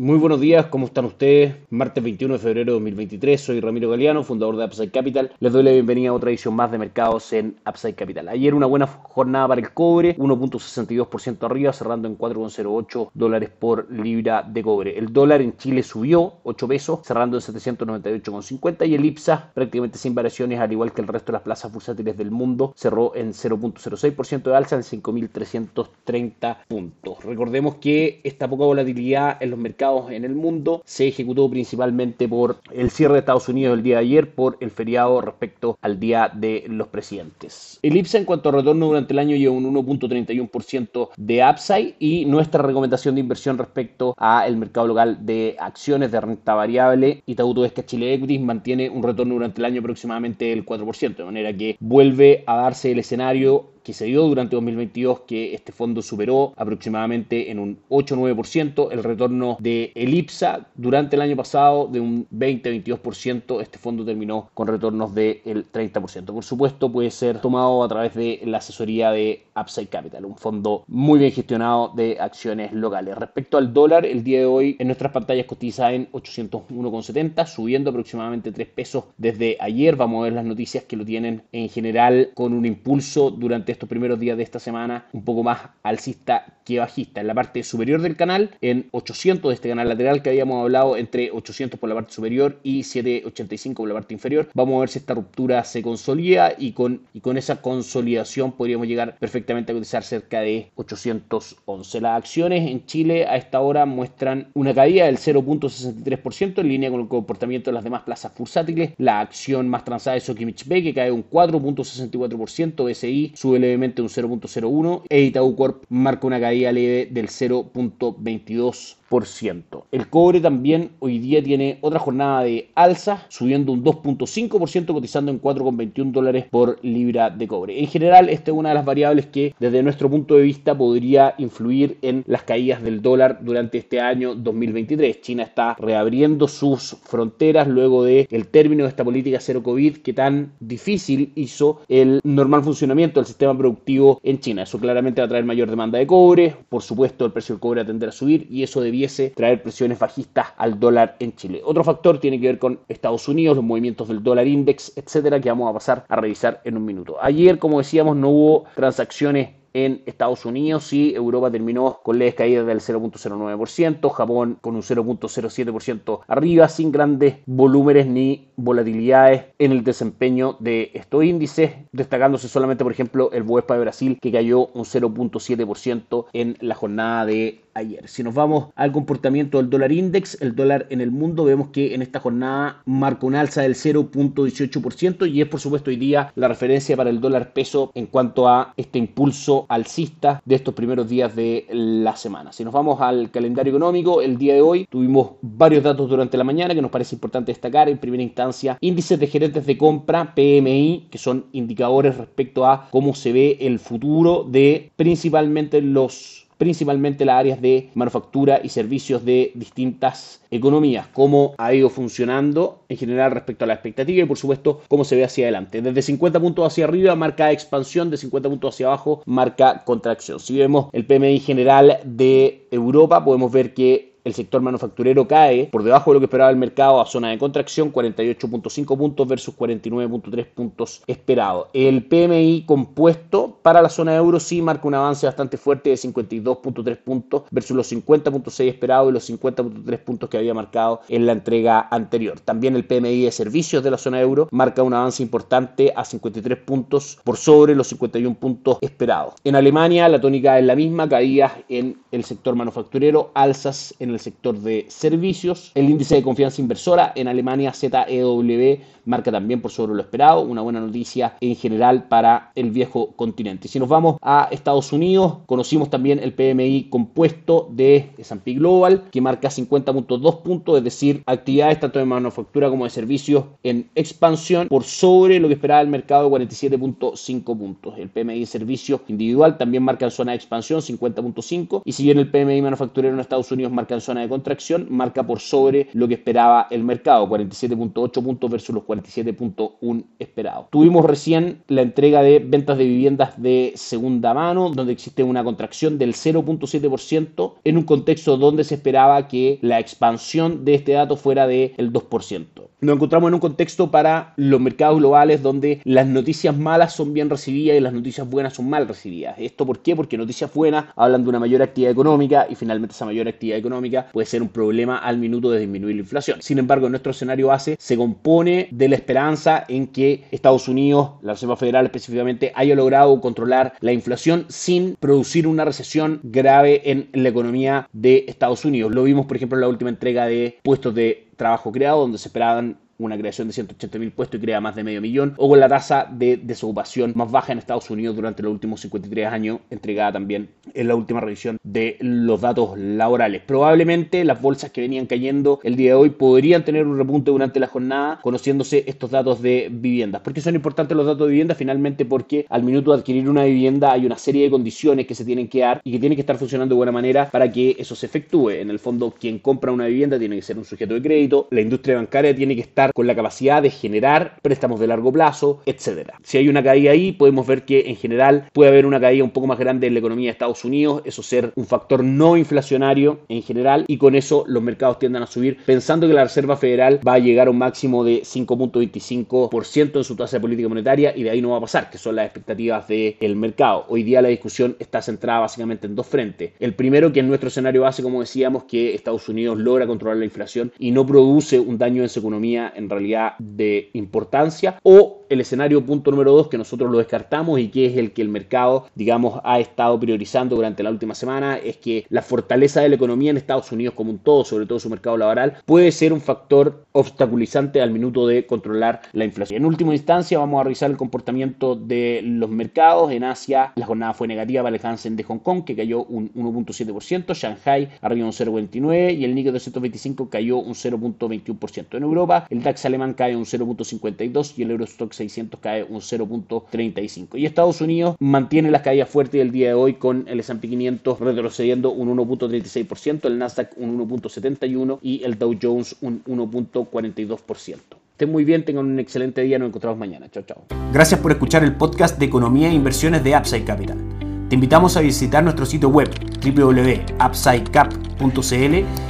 Muy buenos días, ¿cómo están ustedes? Martes 21 de febrero de 2023, soy Ramiro Galeano, fundador de Upside Capital. Les doy la bienvenida a otra edición más de mercados en Upside Capital. Ayer una buena jornada para el cobre, 1.62% arriba, cerrando en 4.08 dólares por libra de cobre. El dólar en Chile subió 8 pesos, cerrando en 798,50 y el IPSA prácticamente sin variaciones, al igual que el resto de las plazas bursátiles del mundo, cerró en 0.06% de alza en 5.330 puntos. Recordemos que esta poca volatilidad en los mercados en el mundo se ejecutó principalmente por el cierre de Estados Unidos el día de ayer, por el feriado respecto al Día de los Presidentes. El IPSA en cuanto a retorno durante el año lleva un 1.31% de upside y nuestra recomendación de inversión respecto al mercado local de acciones de renta variable Itaú Tuesca Chile Equities mantiene un retorno durante el año aproximadamente del 4%, de manera que vuelve a darse el escenario que se dio durante 2022 que este fondo superó aproximadamente en un 8-9% el retorno de Elipsa. Durante el año pasado de un 20-22% este fondo terminó con retornos del 30% por supuesto puede ser tomado a través de la asesoría de Upside Capital un fondo muy bien gestionado de acciones locales. Respecto al dólar el día de hoy en nuestras pantallas cotiza en 801,70 subiendo aproximadamente 3 pesos desde ayer. Vamos a ver las noticias que lo tienen en general con un impulso durante estos primeros días de esta semana un poco más alcista que bajista. En la parte superior del canal, en 800 de este canal lateral que habíamos hablado, entre 800 por la parte superior y 785 por la parte inferior, vamos a ver si esta ruptura se consolida y con, y con esa consolidación podríamos llegar perfectamente a cotizar cerca de 811. Las acciones en Chile a esta hora muestran una caída del 0.63% en línea con el comportamiento de las demás plazas bursátiles. La acción más transada es Sokimich B que cae un 4.64%, BSI sube levemente un 0.01 e Itaú Corp marca una caída leve del 0.22%. El cobre también hoy día tiene otra jornada de alza, subiendo un 2.5%, cotizando en 4,21 dólares por libra de cobre. En general, esta es una de las variables que desde nuestro punto de vista podría influir en las caídas del dólar durante este año 2023. China está reabriendo sus fronteras luego de término de esta política cero COVID que tan difícil hizo el normal funcionamiento del sistema productivo en China. Eso claramente va a traer mayor demanda de cobre, por supuesto el precio del cobre va a subir y eso debía traer presiones bajistas al dólar en Chile. Otro factor tiene que ver con Estados Unidos, los movimientos del dólar index, etcétera, que vamos a pasar a revisar en un minuto. Ayer, como decíamos, no hubo transacciones en Estados Unidos y Europa terminó con leves caídas del 0.09%, Japón con un 0.07% arriba, sin grandes volúmenes ni volatilidades en el desempeño de estos índices, destacándose solamente, por ejemplo, el Bovespa de Brasil que cayó un 0.7% en la jornada de ayer. Si nos vamos al comportamiento del dólar index, el dólar en el mundo, vemos que en esta jornada marca un alza del 0.18% y es por supuesto hoy día la referencia para el dólar peso en cuanto a este impulso alcista de estos primeros días de la semana. Si nos vamos al calendario económico, el día de hoy tuvimos varios datos durante la mañana que nos parece importante destacar. En primera instancia, índices de gerentes de compra, PMI, que son indicadores respecto a cómo se ve el futuro de principalmente los principalmente las áreas de manufactura y servicios de distintas economías, cómo ha ido funcionando en general respecto a la expectativa y por supuesto cómo se ve hacia adelante. Desde 50 puntos hacia arriba marca expansión, de 50 puntos hacia abajo marca contracción. Si vemos el PMI general de Europa, podemos ver que el sector manufacturero cae por debajo de lo que esperaba el mercado a zona de contracción, 48.5 puntos versus 49.3 puntos esperados. El PMI compuesto para la zona euro sí marca un avance bastante fuerte de 52.3 puntos versus los 50.6 esperados y los 50.3 puntos que había marcado en la entrega anterior. También el PMI de servicios de la zona euro marca un avance importante a 53 puntos por sobre los 51 puntos esperados. En Alemania la tónica es la misma, caídas en el sector manufacturero, alzas en el sector de servicios. El índice de confianza inversora en Alemania ZEW marca también por sobre lo esperado, una buena noticia en general para el viejo continente. Si nos vamos a Estados Unidos, conocimos también el PMI compuesto de S&P Global que marca 50.2 puntos, es decir, actividades tanto de manufactura como de servicios en expansión por sobre lo que esperaba el mercado de 47.5 puntos. El PMI de servicios individual también marca en zona de expansión 50.5 y si bien el PMI manufacturero en Estados Unidos marca zona de contracción, marca por sobre lo que esperaba el mercado, 47.8 puntos versus los 47.1 esperados. Tuvimos recién la entrega de ventas de viviendas de segunda mano, donde existe una contracción del 0.7% en un contexto donde se esperaba que la expansión de este dato fuera del 2%. Nos encontramos en un contexto para los mercados globales donde las noticias malas son bien recibidas y las noticias buenas son mal recibidas. ¿Esto por qué? Porque noticias buenas hablan de una mayor actividad económica y finalmente esa mayor actividad económica puede ser un problema al minuto de disminuir la inflación. Sin embargo, nuestro escenario base se compone de la esperanza en que Estados Unidos, la Reserva Federal específicamente, haya logrado controlar la inflación sin producir una recesión grave en la economía de Estados Unidos. Lo vimos, por ejemplo, en la última entrega de puestos de trabajo creado, donde se esperaban una creación de 180 mil puestos y crea más de medio millón, o con la tasa de desocupación más baja en Estados Unidos durante los últimos 53 años, entregada también en la última revisión de los datos laborales. Probablemente las bolsas que venían cayendo el día de hoy podrían tener un repunte durante la jornada, conociéndose estos datos de viviendas. ¿Por qué son importantes los datos de vivienda? Finalmente porque al minuto de adquirir una vivienda hay una serie de condiciones que se tienen que dar y que tienen que estar funcionando de buena manera para que eso se efectúe. En el fondo, quien compra una vivienda tiene que ser un sujeto de crédito, la industria bancaria tiene que estar con la capacidad de generar préstamos de largo plazo, etcétera. Si hay una caída ahí, podemos ver que en general puede haber una caída un poco más grande en la economía de Estados Unidos, eso ser un factor no inflacionario en general y con eso los mercados tiendan a subir pensando que la Reserva Federal va a llegar a un máximo de 5.25% en su tasa de política monetaria y de ahí no va a pasar, que son las expectativas del mercado. Hoy día la discusión está centrada básicamente en dos frentes. El primero que en nuestro escenario base, como decíamos, que Estados Unidos logra controlar la inflación y no produce un daño en su economía en realidad de importancia o el escenario punto número dos que nosotros lo descartamos y que es el que el mercado, digamos, ha estado priorizando durante la última semana, es que la fortaleza de la economía en Estados Unidos como un todo, sobre todo su mercado laboral, puede ser un factor obstaculizante al minuto de controlar la inflación. En última instancia, vamos a revisar el comportamiento de los mercados. En Asia, la jornada fue negativa para el Hansen de Hong Kong, que cayó un 1.7%, Shanghai arriba un 0.29% y el Nikkei 225 cayó un 0.21%. En Europa, el DAX alemán cae un 0.52% y el Eurostock 600 cae un 0.35. Y Estados Unidos mantiene las caídas fuertes del día de hoy con el S&P 500 retrocediendo un 1.36%, el Nasdaq un 1.71% y el Dow Jones un 1.42%. Estén muy bien, tengan un excelente día, nos encontramos mañana. Chao, chao. Gracias por escuchar el podcast de Economía e Inversiones de Upside Capital. Te invitamos a visitar nuestro sitio web www.upsidecap.cl